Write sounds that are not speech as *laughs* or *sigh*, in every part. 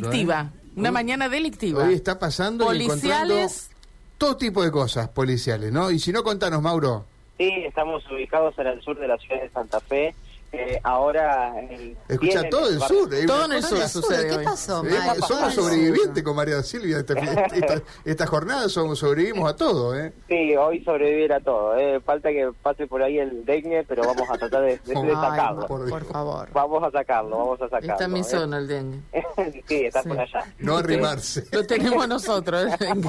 Delictiva. Una Hoy- mañana delictiva. Hoy está pasando y encontrando Policiales. todo tipo de cosas policiales, ¿no? Y si no, contanos, Mauro. Sí, estamos ubicados en el sur de la ciudad de Santa Fe. Eh, ahora. el- Escucha, todo el sur. hay Todo en el sur sucede ¿Qué hoy. pasó, Eh, somos sobrevivientes con María Silvia. Esta, *laughs* esta, esta jornada somos, sobrevivimos a todo, ¿eh? Sí, hoy sobrevivir a todo. Eh. Falta que pase por ahí el dengue, pero vamos a tratar de, de- de *laughs* Ay, sacarlo. por favor. Vamos a sacarlo, vamos a sacarlo. Está en mi eh. zona el dengue. *laughs* sí, está Sí. por allá. No arrimarse. Lo tenemos nosotros. el dengue.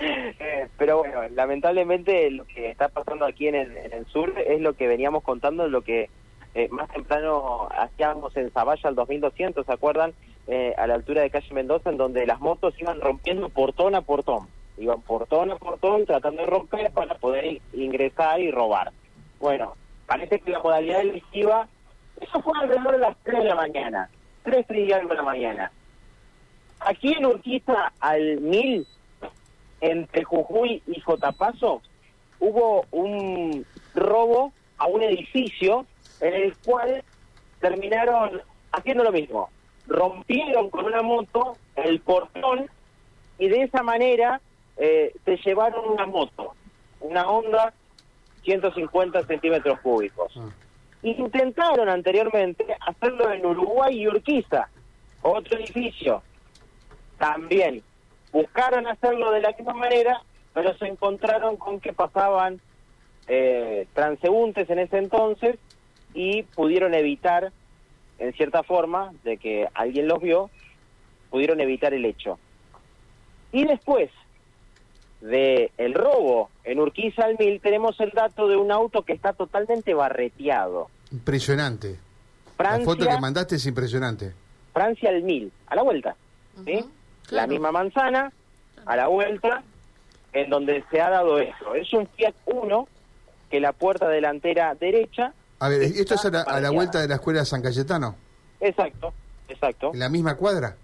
Eh, pero bueno, lamentablemente lo que está pasando aquí en el, en el sur es lo que veníamos contando, lo que eh, más temprano hacíamos en Zavalla al 2200, ¿se acuerdan? Eh, a la altura de calle Mendoza, en donde las motos iban rompiendo portón a portón. Iban portón a portón tratando de romper para poder in- ingresar y robar. Bueno, parece que la modalidad delictiva, eso fue alrededor de las 3 de la mañana, 3 y de la mañana. Aquí en Urquiza al 1000 entre Jujuy y Jotapaso hubo un robo a un edificio en el cual terminaron haciendo lo mismo. Rompieron con una moto el portón y de esa manera eh, se llevaron una moto, una Honda 150 centímetros cúbicos. Ah. Intentaron anteriormente hacerlo en Uruguay y Urquiza, otro edificio, también buscaron hacerlo de la misma manera, pero se encontraron con que pasaban eh, transeúntes en ese entonces y pudieron evitar, en cierta forma, de que alguien los vio, pudieron evitar el hecho. Y después de el robo en Urquiza al Mil, tenemos el dato de un auto que está totalmente barreteado. Impresionante. Francia, La foto que mandaste es impresionante. Francia al Mil, a la vuelta. La claro. misma manzana, a la vuelta, en donde se ha dado eso. Es un Fiat Uno que la puerta delantera derecha. A ver, ¿esto es a la, a la vuelta de la escuela de San Cayetano? Exacto, exacto. ¿En la misma cuadra?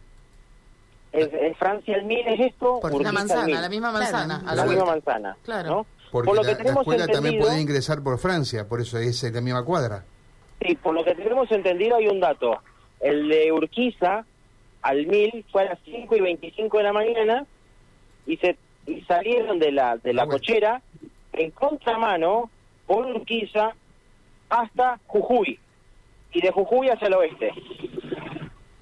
Es, es Francia al Mil es esto. Por La manzana, la misma manzana. Claro. a la la misma manzana. Claro. ¿no? Porque por lo la, que la tenemos escuela también puede ingresar por Francia, por eso es en la misma cuadra. sí, por lo que tenemos entendido hay un dato. El de Urquiza al Mil fue a las 5 y 25 de la mañana y se y salieron de la de la Ah, bueno. cochera en contramano por Urquiza hasta Jujuy y de Jujuy hacia el oeste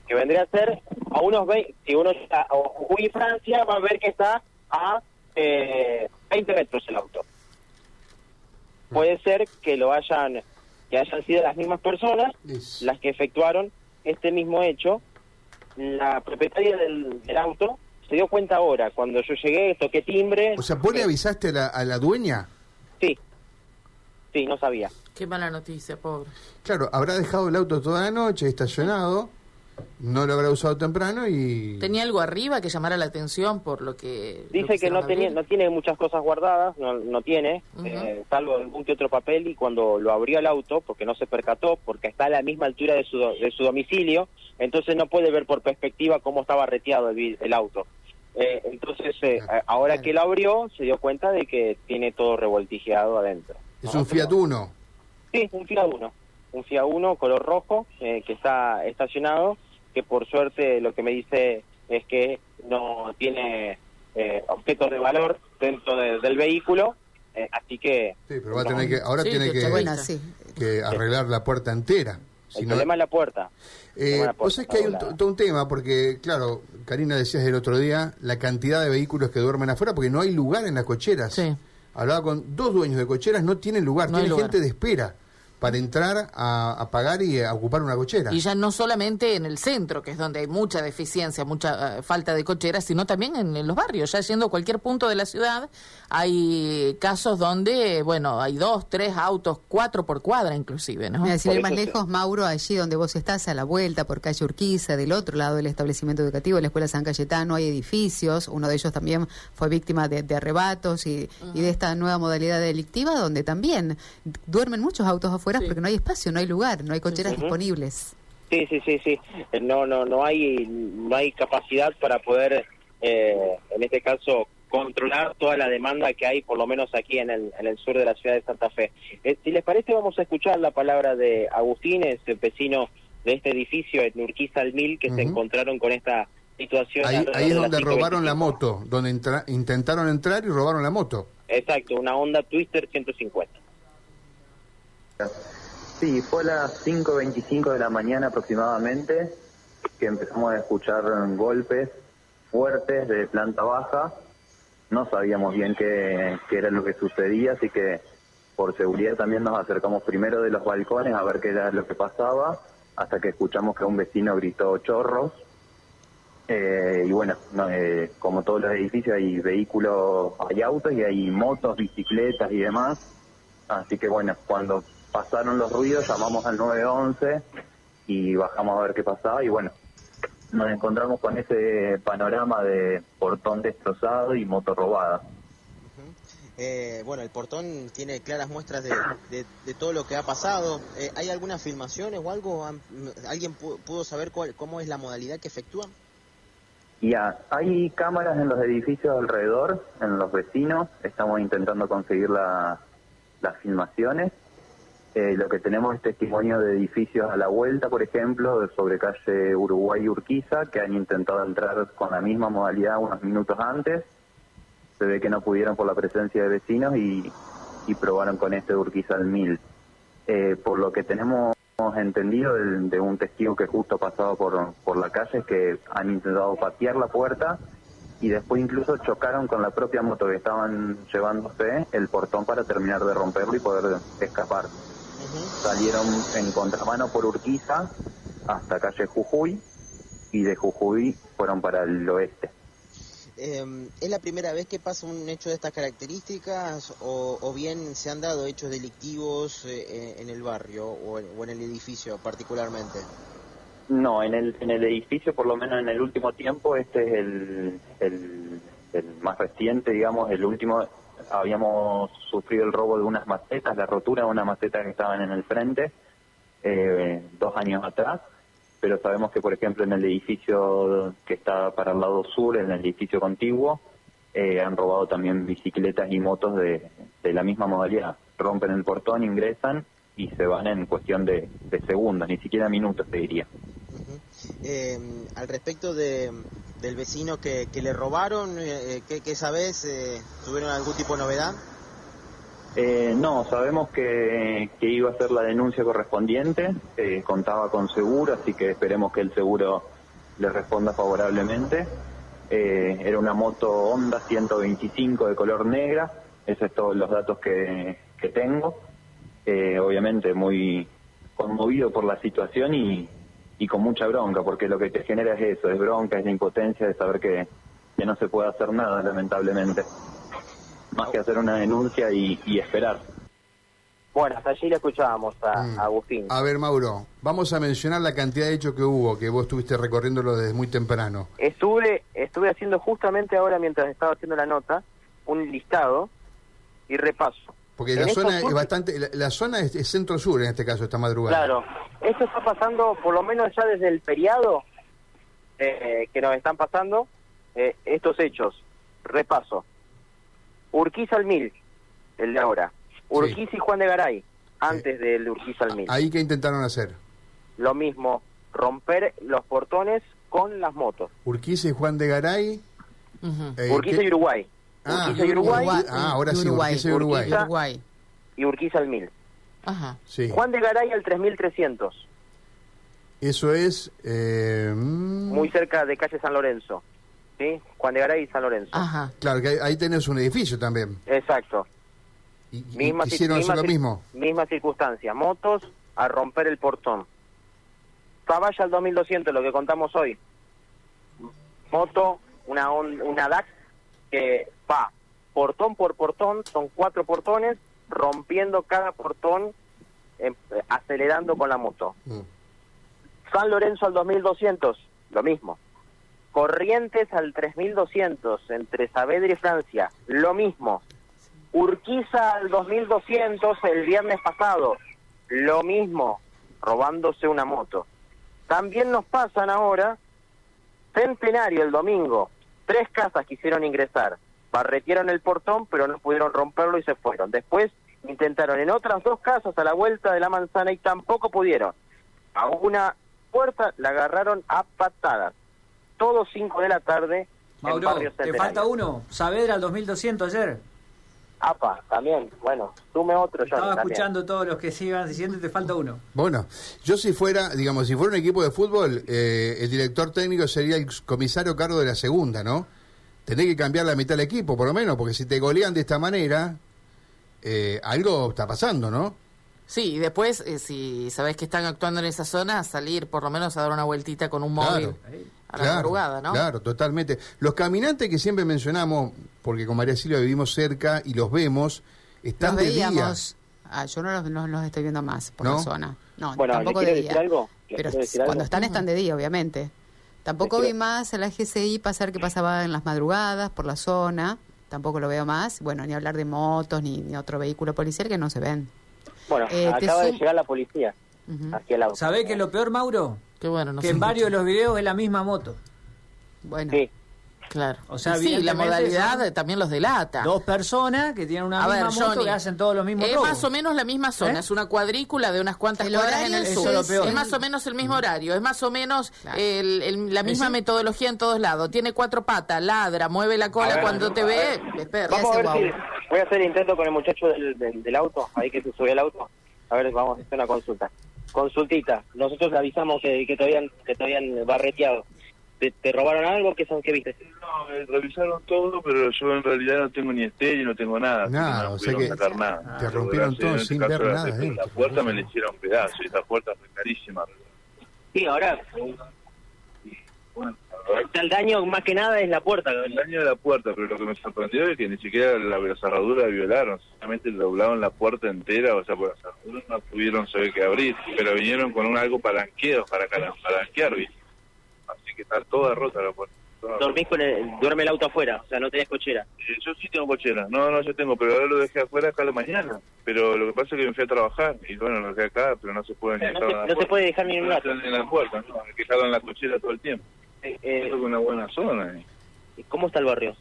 que vendría a ser a unos 20 si uno está a Jujuy y Francia va a ver que está a eh, 20 metros el auto puede ser que lo hayan que hayan sido las mismas personas las que efectuaron este mismo hecho. La propietaria del, del auto se dio cuenta ahora, cuando yo llegué, toqué timbre. O sea, ¿vos le avisaste a la, a la dueña? Sí, sí, no sabía. Qué mala noticia, pobre. Claro, habrá dejado el auto toda la noche estacionado, no lo habrá usado temprano y... ¿Tenía algo arriba que llamara la atención por lo que... lo Dice que no, tenía, no tiene muchas cosas guardadas, no, no tiene, eh, salvo algún que otro papel, y cuando lo abrió el auto, porque no se percató, porque está a la misma altura de su, de su domicilio, entonces no puede ver por perspectiva cómo estaba reteado el, auto. Eh, entonces, eh, Claro. ahora que lo abrió, se dio cuenta de que tiene todo revoltijeado adentro. Es un Fiat Uno. Sí, un Fiat Uno. Un Fiat Uno color rojo eh, que está estacionado, que por suerte lo que me dice es que no tiene eh, objetos de valor dentro de- del vehículo, eh, así que Sí, pero va a tener que, ahora Sí, tiene que que, está Bueno, sí. que arreglar la puerta entera. Si el no- problema es la puerta. Eh, es la vos puerta, sabés que hay un, todo un tema, porque, claro, Karina decías el otro día, la cantidad de vehículos que duermen afuera, porque no hay lugar en las cocheras. Sí. Hablaba con dos dueños de cocheras, no tienen lugar, No lugar. gente de espera para entrar a, a pagar y a ocupar una cochera. Y ya no solamente en el centro, que es donde hay mucha deficiencia, mucha eh, falta de cocheras, sino también en, en los barrios. Ya yendo a cualquier punto de la ciudad, hay casos donde, bueno, hay dos, tres autos, cuatro por cuadra inclusive, ¿no? Mira, sin Por ir más lejos, Mauro, allí donde vos estás, a la vuelta, por calle Urquiza, del otro lado del establecimiento educativo, la Escuela San Cayetano, hay edificios, uno de ellos también fue víctima de, de arrebatos y, y de esta nueva modalidad delictiva, donde también duermen muchos autos afuera Sí. porque no hay espacio, no hay lugar, no hay cocheras disponibles. Sí, sí, sí, sí. Eh, No, no, no hay, no hay capacidad para poder, eh, en este caso, controlar toda la demanda que hay, por lo menos aquí en el, en el sur de la ciudad de Santa Fe. Eh, si les parece, vamos a escuchar la palabra de Agustín, ese vecino de este edificio en Urquiza al Mil que se encontraron con esta situación. Ahí, es donde robaron la 5:25. moto, donde entra- intentaron entrar y robaron la moto. Exacto, una Honda Twister 150. Sí, fue a las 5.25 de la mañana aproximadamente que empezamos a escuchar golpes fuertes de planta baja. No sabíamos bien qué, era lo que sucedía, así que por seguridad también nos acercamos primero de los balcones a ver qué era lo que pasaba, hasta que escuchamos que un vecino gritó chorros. Eh, y bueno, no, eh, como todos los edificios hay vehículos, hay autos y hay motos, bicicletas y demás. Así que bueno, cuando pasaron los ruidos llamamos al 911 y bajamos a ver qué pasaba y bueno, nos encontramos con ese panorama de portón destrozado y moto robada. Eh, bueno, el portón tiene claras muestras de, de- de todo lo que ha pasado. Eh, ¿Hay algunas filmaciones o algo? ¿Han- ¿Alguien pu- pudo saber cuál, cómo es la modalidad que efectúan? Ya, hay cámaras en los edificios alrededor, en los vecinos, estamos intentando conseguir la- las filmaciones. Eh, lo que tenemos es testimonio de edificios a la vuelta, por ejemplo, sobre calle Uruguay y Urquiza, que han intentado entrar con la misma modalidad unos minutos antes. Se ve que no pudieron por la presencia de vecinos y, y probaron con este de Urquiza al 1000. Eh, por lo que tenemos entendido de, de un testigo que justo pasaba por, por la calle es que han intentado patear la puerta y después incluso chocaron con la propia moto que estaban llevándose el portón para terminar de romperlo y poder escapar. Salieron en contramano por Urquiza hasta calle Jujuy y de Jujuy fueron para el oeste. Eh, ¿Es la primera vez que pasa un hecho de estas características o, o bien se han dado hechos delictivos eh, en el barrio o en, o en el edificio particularmente? No, en el, en el edificio, por lo menos en el último tiempo, este es el, el, el más reciente, digamos, el último. Habíamos sufrido el robo de unas macetas, la rotura de una maceta que estaban en el frente eh, dos años atrás, pero sabemos que, por ejemplo, en el edificio que está para el lado sur, en el edificio contiguo, eh, han robado también bicicletas y motos de, la misma modalidad. Rompen el portón, ingresan y se van en cuestión de, de segundos, ni siquiera minutos, te diría. Eh, al respecto de, del vecino que, que le robaron, eh, ¿qué, qué sabes? Eh, ¿Tuvieron algún tipo de novedad? Eh, no, sabemos que, que iba a ser la denuncia correspondiente, eh, contaba con seguro, así que esperemos que el seguro le responda favorablemente. Eh, era una moto Honda 125 de color negra, esos son todos los datos que, que tengo. Eh, obviamente muy conmovido por la situación y, y con mucha bronca, porque lo que te genera es eso, es bronca, es la impotencia de saber que, que no se puede hacer nada, lamentablemente más que hacer una denuncia y, y esperar. Bueno, hasta allí le escuchábamos a, Mm. a Agustín. A ver, Mauro, vamos a mencionar la cantidad de hechos que hubo, que vos estuviste recorriéndolo desde muy temprano. Estuve, estuve haciendo justamente ahora, mientras estaba haciendo la nota, un listado y repaso. Porque la zona es bastante, la, la zona es, es centro-sur en este caso, esta madrugada. Claro, esto está pasando por lo menos ya desde el feriado eh, que nos están pasando eh, estos hechos. Repaso. Urquiza al Mil, el de ahora. Urquiza y Juan de Garay, antes del Urquiza al Mil. Ahí que intentaron hacer. Lo mismo, romper los portones con las motos. Urquiza y Juan de Garay. Eh, Urquiza ¿qué? y Uruguay. Ah, Urquiza y Uruguay Ah, ahora sí, Uruguay. Urquiza y Uruguay. Urquiza. Uruguay. y Urquiza al Mil. Ajá. Sí. Juan de Garay al 3300, Eso es. eh, mm, muy cerca de calle San Lorenzo. ¿Sí? Juan de Garay y San Lorenzo. Ajá. Claro, que ahí, tenés un edificio también. Exacto. Y, Misma, misma hacer lo mismo. Misma circunstancia. Motos a romper el portón. Zavalla al 2200, lo que contamos hoy. Moto, una, on- una DAX que va portón por portón, son cuatro portones, rompiendo cada portón, em- acelerando con la moto. Mm. San Lorenzo al 2200, lo mismo. Corrientes al 3200, entre Saavedra y Francia, lo mismo. Urquiza al 2200 el viernes pasado, lo mismo, robándose una moto. También nos pasan ahora Centenario el domingo, tres casas quisieron ingresar, barretieron el portón pero no pudieron romperlo y se fueron. Después intentaron en otras dos casas a la vuelta de la manzana y tampoco pudieron. A una puerta la agarraron a patadas. Todos 5 de la tarde en Barrio te falta uno. Saavedra al 2200 ayer. APA, también. Bueno, sume otro, Johnny, Estaba también. escuchando todos los que sigan diciendo te falta uno. Bueno, yo si fuera, digamos, si fuera un equipo de fútbol, eh, el director técnico sería el comisario cargo de la segunda, ¿no? Tenés que cambiar la mitad del equipo, por lo menos, porque si te golean de esta manera, eh, algo está pasando, ¿no? Sí, y después, eh, si sabés que están actuando en esa zona, salir por lo menos a dar una vueltita con un móvil Claro. A la madrugada, ¿no? Claro, totalmente. Los caminantes que siempre mencionamos, porque con María Silvia vivimos cerca y los vemos, están Los de día. Ah, yo no los, no los estoy viendo más por ¿No? la zona. No, Bueno, ¿le tampoco de decir día. algo? ¿Le Pero cuando están, están de día, obviamente. Tampoco vi más a la GCI pasar que pasaba en las madrugadas por la zona. Tampoco lo veo más. Bueno, ni hablar de motos ni, ni otro vehículo policial que no se ven. Bueno, Eh, acaba de llegar la policía Ujú. hacia el auto. ¿Sabés que lo peor, Mauro? Qué bueno, no que en varios de los videos es la misma moto. Bueno, Sí, Claro. O sea, sí, la modalidad son también los delata. Dos personas que tienen una A misma ver, moto Johnny, que hacen todos los mismos Es robos. más o menos la misma zona, ¿Eh? es una cuadrícula de unas cuantas El cuadras en el es- sur. Es más o menos el mismo horario, es más o menos Claro. el- el- la misma metodología en todos lados. Tiene cuatro patas, ladra, mueve la cola ver, cuando te ve, ver. es perro. Vamos a ver si... Voy a hacer el intento con el muchacho del, del, del auto, ahí que se subió al auto. A ver, vamos a hacer una consulta. Consultita. Nosotros le avisamos que, que, te, habían, que te habían barreteado. ¿Te, te robaron algo? ¿Qué son? ¿Qué viste? No, me revisaron todo, pero yo en realidad no tengo ni estéreo, no tengo nada. Nada, no o sea que sacar nada. te rompieron todo en este sin caso, ver nada. La puerta me la hicieron pedazo y esa puerta fue carísima. Sí, ahora... El daño más que nada es la puerta. El daño de la puerta, pero lo que me sorprendió es que ni siquiera la, la cerradura violaron, solamente doblaron la puerta entera, o sea, por la cerradura no pudieron saber qué abrir, pero vinieron con un algo palanqueado para palanquear, ¿viste? Así que está toda rota la puerta. Dormís con el... Duerme el auto afuera, o sea, no tenés cochera. Eh, yo sí tengo cochera, no, no, yo tengo, pero ahora lo dejé afuera acá a la mañana. Pero lo que pasa es que me fui a trabajar y bueno, lo dejé acá, pero no se puede ni No se- no puede dejar ni en un rato. En la puerta, no, hay que dejarlo en la cochera todo el tiempo. Eh, eh, una buena zona. eh. ¿Cómo está el barrio?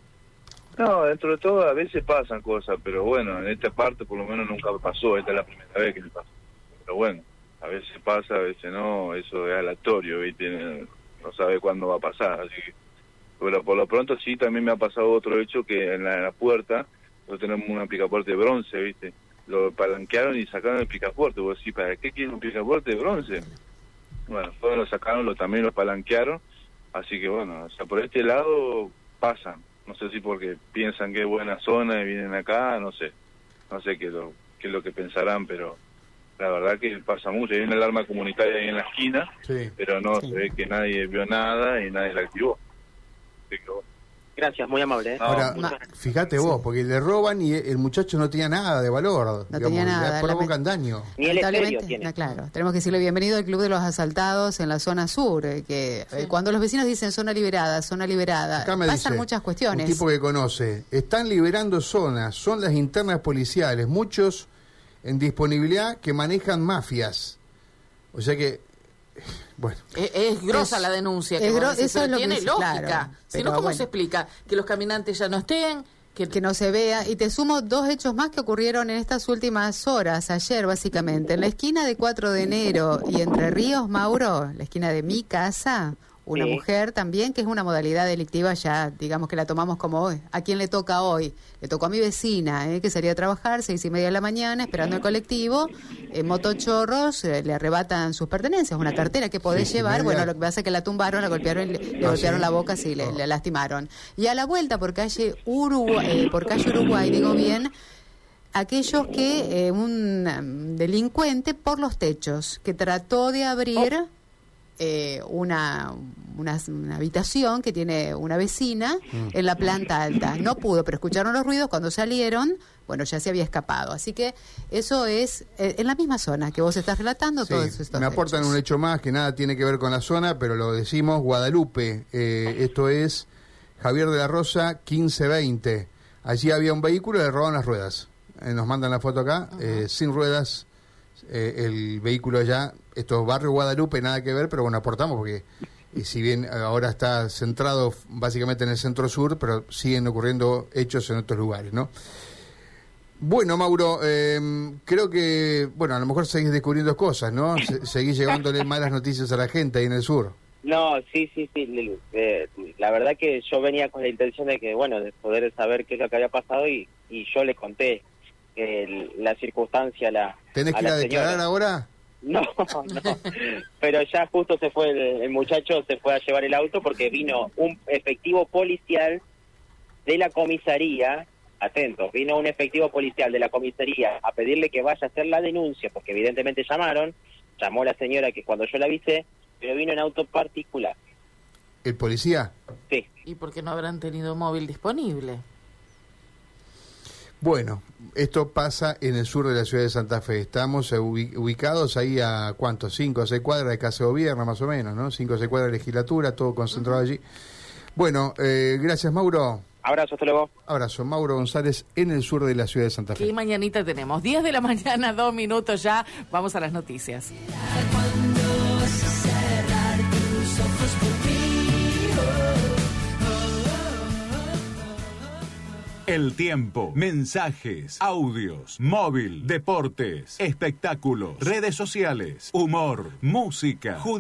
No, dentro de todo a veces pasan cosas, pero bueno, en esta parte por lo menos nunca pasó, esta es la primera vez que me pasó. Pero bueno, a veces pasa, a veces no, eso es aleatorio, ¿viste? No sabe cuándo va a pasar, así que... Pero por lo pronto sí, también me ha pasado otro hecho que en la, en la puerta, nosotros tenemos un picaporte de bronce, ¿viste? Lo palanquearon y sacaron el picaporte. Vos decís, ¿para qué quieren un picaporte de bronce? Bueno, todos lo sacaron, lo, también lo palanquearon. Así que bueno, o sea, por este lado pasan. No sé si porque piensan que es buena zona y vienen acá, no sé. No sé qué es lo, qué es lo que pensarán, pero la verdad que pasa mucho. Hay una alarma comunitaria ahí en la esquina, Sí. pero no Sí. se ve que nadie vio nada y nadie la activó. Así que, bueno. Gracias, muy amable. ¿eh? No, Ahora, fíjate vos, porque le roban y el muchacho no tenía nada de valor. No tenía nada, Le provocan daño. Ni el tiene. no, claro. Tenemos que decirle bienvenido al Club de los Asaltados en la zona sur, eh, que eh, cuando los vecinos dicen zona liberada, zona liberada, Acá me pasan dice, muchas cuestiones. Un tipo que conoce. Están liberando zonas, son las internas policiales, muchos en disponibilidad que manejan mafias. O sea que, bueno, Es, es grosa Es- la denuncia, es que vos gro- decís, eso pero es lo que tiene dice, lógica. claro, si no, ¿cómo bueno. se explica? Que los caminantes ya no estén, que, que no se vea. Y te sumo dos hechos más que ocurrieron en estas últimas horas, ayer básicamente. En la esquina de 4 de enero y Entre Ríos, Mauro, la esquina de mi casa, una Sí. mujer también, que es una modalidad delictiva ya, digamos que la tomamos como hoy. ¿A quién le toca hoy? Le tocó a mi vecina, eh, que salía a trabajar, seis y media de la mañana, esperando el colectivo. En motochorros eh, le arrebatan sus pertenencias, una cartera que podés llevar. Bueno, lo que pasa es que la tumbaron, la golpearon, le, le Ah, golpearon la boca, sí, le, le lastimaron. Y a la vuelta por calle Uruguay, eh, por calle Uruguay, digo bien, aquellos que eh, un um, delincuente por los techos que trató de abrir eh, una, una, una habitación que tiene una vecina en la planta alta. No pudo, pero escucharon los ruidos cuando salieron. Bueno, ya se había escapado. Así que eso es eh, en la misma zona que vos estás relatando sí, todos estos me aportan hechos. un hecho más que nada tiene que ver con la zona, pero lo decimos Guadalupe. Eh, esto es Javier de la Rosa, 1520. Allí había un vehículo y le robaron las ruedas. Eh, nos mandan la foto acá, eh, sin ruedas, eh, el vehículo allá. Esto es barrio Guadalupe, nada que ver, pero bueno, aportamos porque y si bien ahora está centrado básicamente en el centro sur, pero siguen ocurriendo hechos en otros lugares, ¿no? Bueno, Mauro, eh, creo que, bueno, a lo mejor seguís descubriendo cosas, ¿no? Se- seguís llevándole *laughs* malas noticias a la gente ahí en el sur. No, sí, sí, sí. Eh, la verdad que yo venía con la intención de que, bueno, de poder saber qué es lo que había pasado y, y yo le conté eh, la circunstancia a la. ¿Tenés a que ir a declarar ahora? No, no. Pero ya justo se fue el, el muchacho, se fue a llevar el auto porque vino un efectivo policial de la comisaría. Atentos, vino un efectivo policial de la comisaría a pedirle que vaya a hacer la denuncia, porque evidentemente llamaron, llamó la señora que cuando yo la avisé, pero vino en auto particular. ¿El policía? Sí, ¿Y por qué no habrán tenido móvil disponible? Bueno, esto pasa en el sur de la ciudad de Santa Fe. Estamos eh, ubi- ubicados ahí a, ¿cuánto? Cinco o seis cuadras de Casa de Gobierno, más o menos, ¿no? Cinco o seis cuadras de legislatura, todo concentrado allí. Bueno, eh, gracias, Mauro. abrazo, hasta luego. Abrazo, Mauro González, en el sur de la ciudad de Santa Fe. ¿Qué mañanita tenemos? 10 de la mañana, dos minutos ya. Vamos a las noticias. El tiempo, mensajes, audios, móvil, deportes, espectáculos, redes sociales, humor, música, judicial.